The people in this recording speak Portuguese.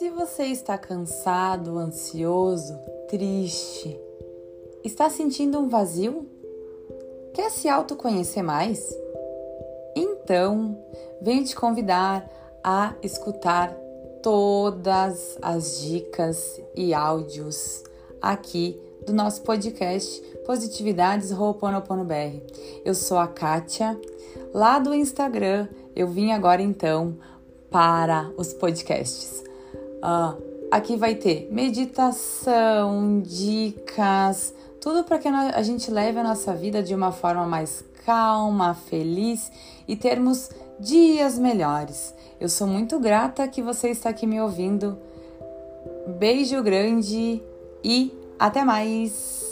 Se você está cansado, ansioso, triste, está sentindo um vazio? Quer se autoconhecer mais? Então, venho te convidar a escutar todas as dicas e áudios aqui do nosso podcast Positividades Ho'oponopono BR. Eu sou a Kátia, lá do Instagram. Eu vim agora então para os podcasts. Aqui vai ter meditação, dicas, tudo para que a gente leve a nossa vida de uma forma mais calma, feliz e termos dias melhores. Eu sou muito grata que você está aqui me ouvindo. Beijo grande e até mais!